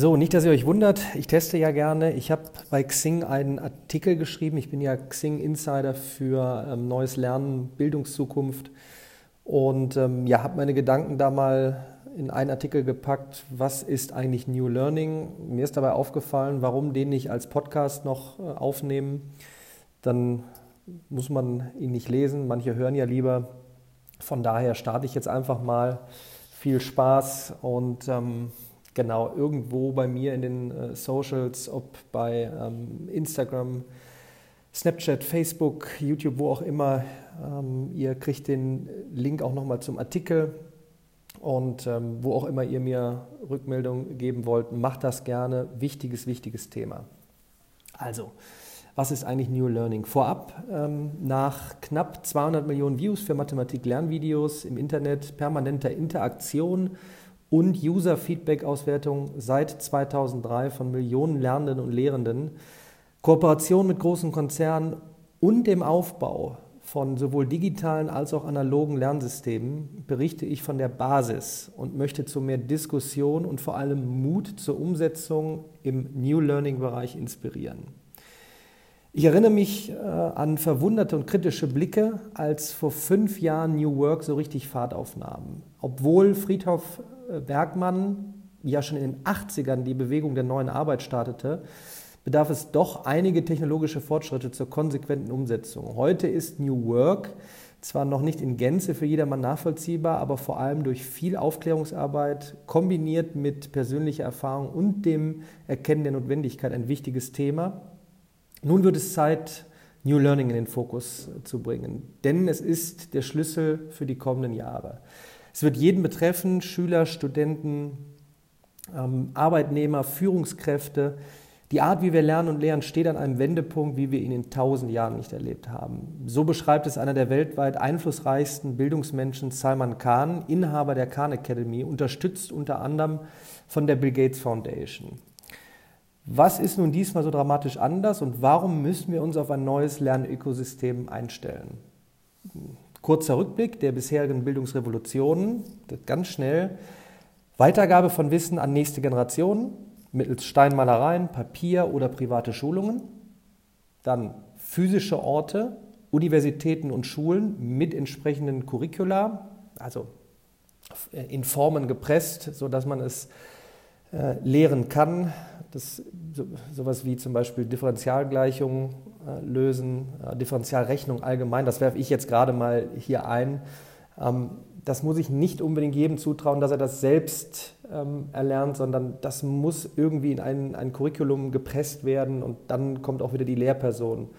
So, nicht, dass ihr euch wundert, ich teste ja gerne. Ich habe bei Xing einen Artikel geschrieben. Ich bin ja Xing Insider für ähm, neues Lernen, Bildungszukunft und ähm, ja, habe meine Gedanken da mal in einen Artikel gepackt. Was ist eigentlich New Learning? Mir ist dabei aufgefallen, warum den nicht als Podcast noch äh, aufnehmen. Dann muss man ihn nicht lesen. Manche hören ja lieber. Von daher starte ich jetzt einfach mal. Viel Spaß und ähm, genau irgendwo bei mir in den äh, Socials, ob bei ähm, Instagram, Snapchat, Facebook, YouTube, wo auch immer. Ähm, ihr kriegt den Link auch nochmal zum Artikel und ähm, wo auch immer ihr mir Rückmeldung geben wollt, macht das gerne. Wichtiges, wichtiges Thema. Also, was ist eigentlich New Learning? Vorab, ähm, nach knapp 200 Millionen Views für Mathematik-Lernvideos im Internet, permanenter Interaktion und User-Feedback-Auswertung seit 2003 von Millionen Lernenden und Lehrenden, Kooperation mit großen Konzernen und dem Aufbau von sowohl digitalen als auch analogen Lernsystemen berichte ich von der Basis und möchte zu mehr Diskussion und vor allem Mut zur Umsetzung im New Learning-Bereich inspirieren. Ich erinnere mich äh, an verwunderte und kritische Blicke, als vor fünf Jahren New Work so richtig Fahrt aufnahm. Obwohl Friedhof äh, Bergmann ja schon in den 80ern die Bewegung der neuen Arbeit startete, bedarf es doch einige technologische Fortschritte zur konsequenten Umsetzung. Heute ist New Work zwar noch nicht in Gänze für jedermann nachvollziehbar, aber vor allem durch viel Aufklärungsarbeit kombiniert mit persönlicher Erfahrung und dem Erkennen der Notwendigkeit ein wichtiges Thema. Nun wird es Zeit, New Learning in den Fokus zu bringen, denn es ist der Schlüssel für die kommenden Jahre. Es wird jeden betreffen, Schüler, Studenten, ähm, Arbeitnehmer, Führungskräfte. Die Art, wie wir lernen und lehren, steht an einem Wendepunkt, wie wir ihn in tausend Jahren nicht erlebt haben. So beschreibt es einer der weltweit einflussreichsten Bildungsmenschen, Salman Khan, Inhaber der Khan Academy, unterstützt unter anderem von der Bill Gates Foundation. Was ist nun diesmal so dramatisch anders und warum müssen wir uns auf ein neues Lernökosystem einstellen? Kurzer Rückblick der bisherigen Bildungsrevolutionen, ganz schnell. Weitergabe von Wissen an nächste Generationen mittels Steinmalereien, Papier oder private Schulungen. Dann physische Orte, Universitäten und Schulen mit entsprechenden Curricula, also in Formen gepresst, sodass man es äh, lehren kann. Das, so, sowas wie zum Beispiel Differentialgleichungen äh, lösen, äh, Differentialrechnung allgemein, das werfe ich jetzt gerade mal hier ein. Ähm, das muss ich nicht unbedingt jedem zutrauen, dass er das selbst ähm, erlernt, sondern das muss irgendwie in ein, ein Curriculum gepresst werden und dann kommt auch wieder die Lehrperson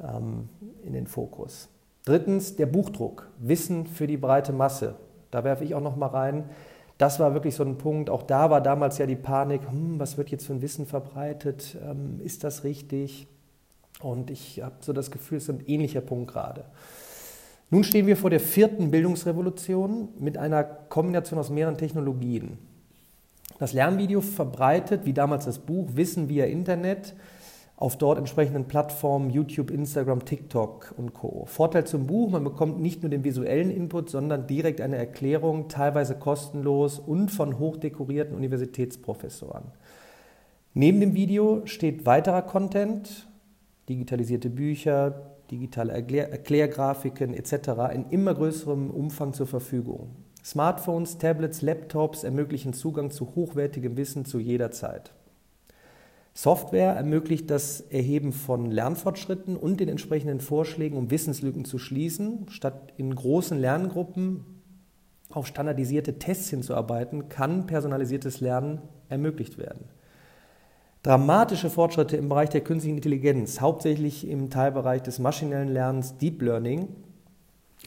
ähm, in den Fokus. Drittens der Buchdruck, Wissen für die breite Masse. Da werfe ich auch noch mal rein. Das war wirklich so ein Punkt. Auch da war damals ja die Panik, hm, was wird jetzt für ein Wissen verbreitet? Ähm, ist das richtig? Und ich habe so das Gefühl, es ist ein ähnlicher Punkt gerade. Nun stehen wir vor der vierten Bildungsrevolution mit einer Kombination aus mehreren Technologien. Das Lernvideo verbreitet, wie damals das Buch, Wissen via Internet auf dort entsprechenden Plattformen YouTube, Instagram, TikTok und Co. Vorteil zum Buch, man bekommt nicht nur den visuellen Input, sondern direkt eine Erklärung, teilweise kostenlos und von hochdekorierten Universitätsprofessoren. Neben dem Video steht weiterer Content, digitalisierte Bücher, digitale Erklär Erklärgrafiken etc. in immer größerem Umfang zur Verfügung. Smartphones, Tablets, Laptops ermöglichen Zugang zu hochwertigem Wissen zu jeder Zeit. Software ermöglicht das Erheben von Lernfortschritten und den entsprechenden Vorschlägen, um Wissenslücken zu schließen. Statt in großen Lerngruppen auf standardisierte Tests hinzuarbeiten, kann personalisiertes Lernen ermöglicht werden dramatische Fortschritte im Bereich der künstlichen Intelligenz, hauptsächlich im Teilbereich des maschinellen Lernens Deep Learning.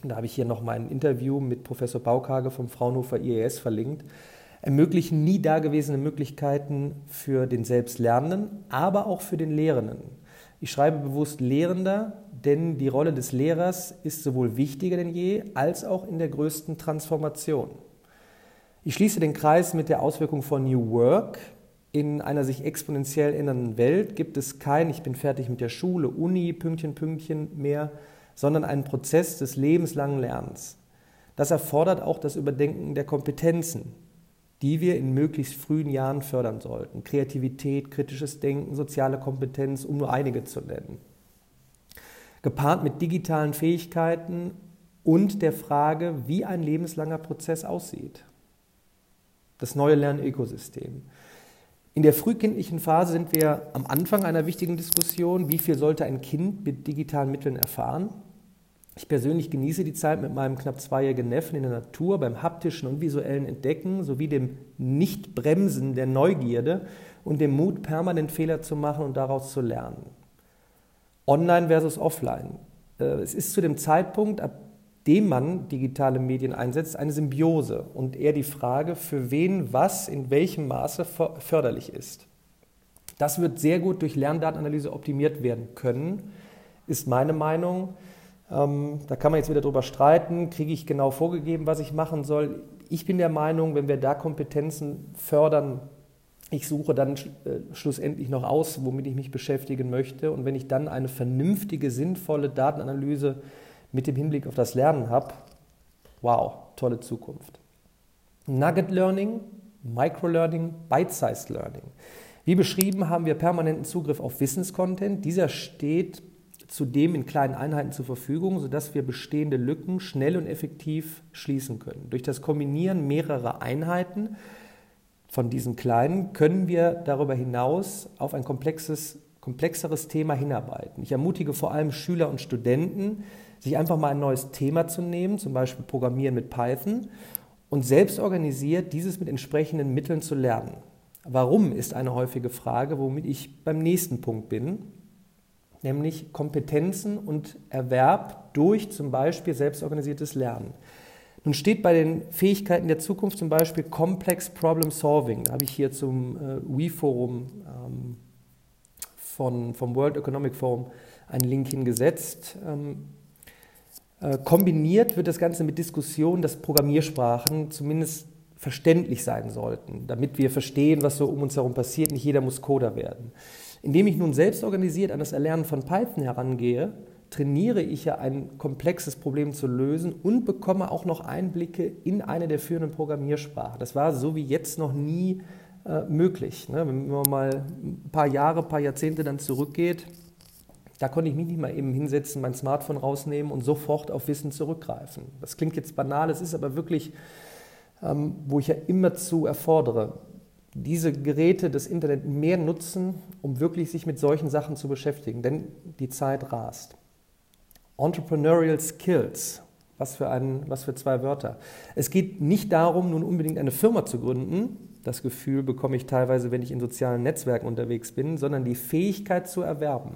Da habe ich hier noch mein Interview mit Professor Baukage vom Fraunhofer IES verlinkt, ermöglichen nie dagewesene Möglichkeiten für den Selbstlernenden, aber auch für den Lehrenden. Ich schreibe bewusst Lehrender, denn die Rolle des Lehrers ist sowohl wichtiger denn je als auch in der größten Transformation. Ich schließe den Kreis mit der Auswirkung von New Work, in einer sich exponentiell ändernden Welt gibt es kein Ich bin fertig mit der Schule, Uni, Pünktchen, Pünktchen mehr, sondern einen Prozess des lebenslangen Lernens. Das erfordert auch das Überdenken der Kompetenzen. Die wir in möglichst frühen Jahren fördern sollten. Kreativität, kritisches Denken, soziale Kompetenz, um nur einige zu nennen. Gepaart mit digitalen Fähigkeiten und der Frage, wie ein lebenslanger Prozess aussieht. Das neue Lernökosystem. In der frühkindlichen Phase sind wir am Anfang einer wichtigen Diskussion, wie viel sollte ein Kind mit digitalen Mitteln erfahren. Ich persönlich genieße die Zeit mit meinem knapp zweijährigen Neffen in der Natur beim haptischen und visuellen Entdecken sowie dem Nichtbremsen der Neugierde und dem Mut, permanent Fehler zu machen und daraus zu lernen. Online versus offline. Äh, es ist zu dem Zeitpunkt, ab dem man digitale Medien einsetzt, eine Symbiose und eher die Frage, für wen was in welchem Maße förderlich ist. Das wird sehr gut durch Lerndatenanalyse optimiert werden können, ist meine Meinung. Ähm, da kann man jetzt wieder drüber streiten, kriege ich genau vorgegeben, was ich machen soll. Ich bin der Meinung, wenn wir da Kompetenzen fördern, ich suche dann äh, schlussendlich noch aus, womit ich mich beschäftigen möchte. Und wenn ich dann eine vernünftige, sinnvolle Datenanalyse mit dem Hinblick auf das Lernen habe, wow, tolle Zukunft. Nugget Learning, Microlearning, Bite-Sized Learning. Wie beschrieben haben wir permanenten Zugriff auf Wissenscontent. Dieser steht zudem in kleinen Einheiten zur Verfügung, sodass wir bestehende Lücken schnell und effektiv schließen können. Durch das Kombinieren mehrerer Einheiten von diesen kleinen können wir darüber hinaus auf ein komplexes, komplexeres Thema hinarbeiten. Ich ermutige vor allem Schüler und Studenten, sich einfach mal ein neues Thema zu nehmen, zum Beispiel Programmieren mit Python, und selbst organisiert dieses mit entsprechenden Mitteln zu lernen. Warum ist eine häufige Frage, womit ich beim nächsten Punkt bin nämlich Kompetenzen und Erwerb durch zum Beispiel selbstorganisiertes Lernen. Nun steht bei den Fähigkeiten der Zukunft zum Beispiel Complex Problem Solving. Da habe ich hier zum äh, WE-Forum ähm, vom World Economic Forum einen Link hingesetzt. Ähm, äh, kombiniert wird das Ganze mit Diskussionen, dass Programmiersprachen zumindest verständlich sein sollten, damit wir verstehen, was so um uns herum passiert. Nicht jeder muss Coder werden. Indem ich nun selbst organisiert an das Erlernen von Python herangehe, trainiere ich ja ein komplexes Problem zu lösen und bekomme auch noch Einblicke in eine der führenden Programmiersprachen. Das war so wie jetzt noch nie äh, möglich. Ne? Wenn man mal ein paar Jahre, ein paar Jahrzehnte dann zurückgeht, da konnte ich mich nicht mal eben hinsetzen, mein Smartphone rausnehmen und sofort auf Wissen zurückgreifen. Das klingt jetzt banal, es ist aber wirklich, ähm, wo ich ja immer zu erfordere diese Geräte, das Internet mehr nutzen, um wirklich sich mit solchen Sachen zu beschäftigen, denn die Zeit rast. Entrepreneurial Skills, was für, ein, was für zwei Wörter. Es geht nicht darum, nun unbedingt eine Firma zu gründen, das Gefühl bekomme ich teilweise, wenn ich in sozialen Netzwerken unterwegs bin, sondern die Fähigkeit zu erwerben.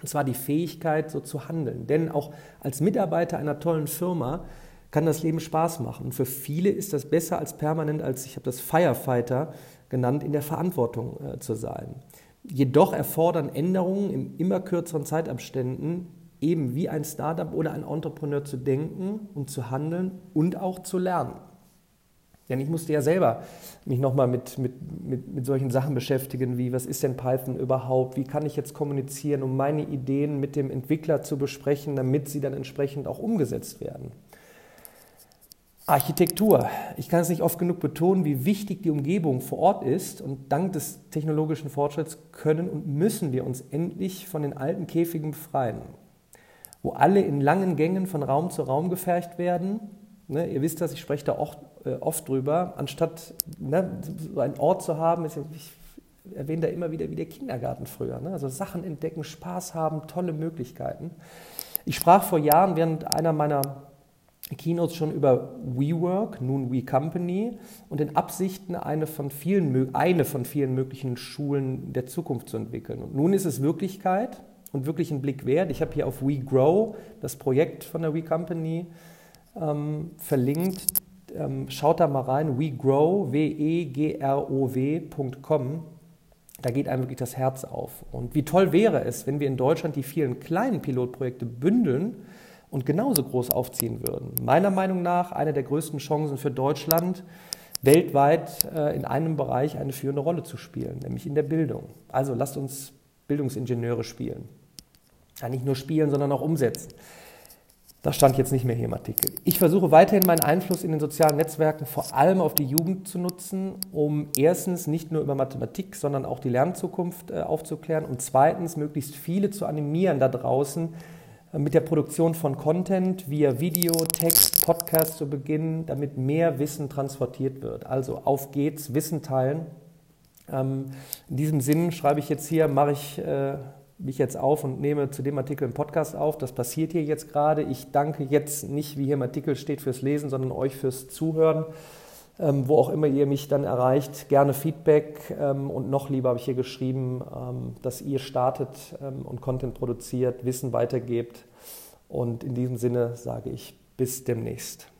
Und zwar die Fähigkeit, so zu handeln. Denn auch als Mitarbeiter einer tollen Firma kann das Leben Spaß machen. Und für viele ist das besser als permanent, als ich habe das Firefighter genannt, in der Verantwortung äh, zu sein. Jedoch erfordern Änderungen in immer kürzeren Zeitabständen eben wie ein Startup oder ein Entrepreneur zu denken und zu handeln und auch zu lernen. Denn ich musste ja selber mich nochmal mit, mit, mit, mit solchen Sachen beschäftigen, wie was ist denn Python überhaupt, wie kann ich jetzt kommunizieren, um meine Ideen mit dem Entwickler zu besprechen, damit sie dann entsprechend auch umgesetzt werden. Architektur. Ich kann es nicht oft genug betonen, wie wichtig die Umgebung vor Ort ist. Und dank des technologischen Fortschritts können und müssen wir uns endlich von den alten Käfigen befreien, wo alle in langen Gängen von Raum zu Raum gefercht werden. Ne, ihr wisst das, ich spreche da oft, äh, oft drüber. Anstatt ne, so einen Ort zu haben, ist, ich erwähne da immer wieder wie der Kindergarten früher. Ne? Also Sachen entdecken, Spaß haben, tolle Möglichkeiten. Ich sprach vor Jahren während einer meiner Keynotes schon über WeWork, nun WeCompany und den Absichten, eine von, vielen, eine von vielen möglichen Schulen der Zukunft zu entwickeln. Und nun ist es Wirklichkeit und wirklich ein Blick wert. Ich habe hier auf WeGrow, das Projekt von der WeCompany, ähm, verlinkt. Ähm, schaut da mal rein, WeGrow, W-E-G-R-O-W.com. Da geht einem wirklich das Herz auf. Und wie toll wäre es, wenn wir in Deutschland die vielen kleinen Pilotprojekte bündeln, und genauso groß aufziehen würden. Meiner Meinung nach eine der größten Chancen für Deutschland, weltweit äh, in einem Bereich eine führende Rolle zu spielen, nämlich in der Bildung. Also lasst uns Bildungsingenieure spielen. Ja, nicht nur spielen, sondern auch umsetzen. Das stand jetzt nicht mehr hier im Artikel. Ich versuche weiterhin meinen Einfluss in den sozialen Netzwerken vor allem auf die Jugend zu nutzen, um erstens nicht nur über Mathematik, sondern auch die Lernzukunft äh, aufzuklären und zweitens möglichst viele zu animieren da draußen mit der Produktion von Content via Video, Text, Podcast zu beginnen, damit mehr Wissen transportiert wird. Also auf geht's, Wissen teilen. Ähm, in diesem Sinn schreibe ich jetzt hier, mache ich äh, mich jetzt auf und nehme zu dem Artikel einen Podcast auf. Das passiert hier jetzt gerade. Ich danke jetzt nicht, wie hier im Artikel steht, fürs Lesen, sondern euch fürs Zuhören. Ähm, wo auch immer ihr mich dann erreicht, gerne Feedback ähm, und noch lieber habe ich hier geschrieben, ähm, dass ihr startet ähm, und Content produziert, Wissen weitergebt. Und in diesem Sinne sage ich bis demnächst.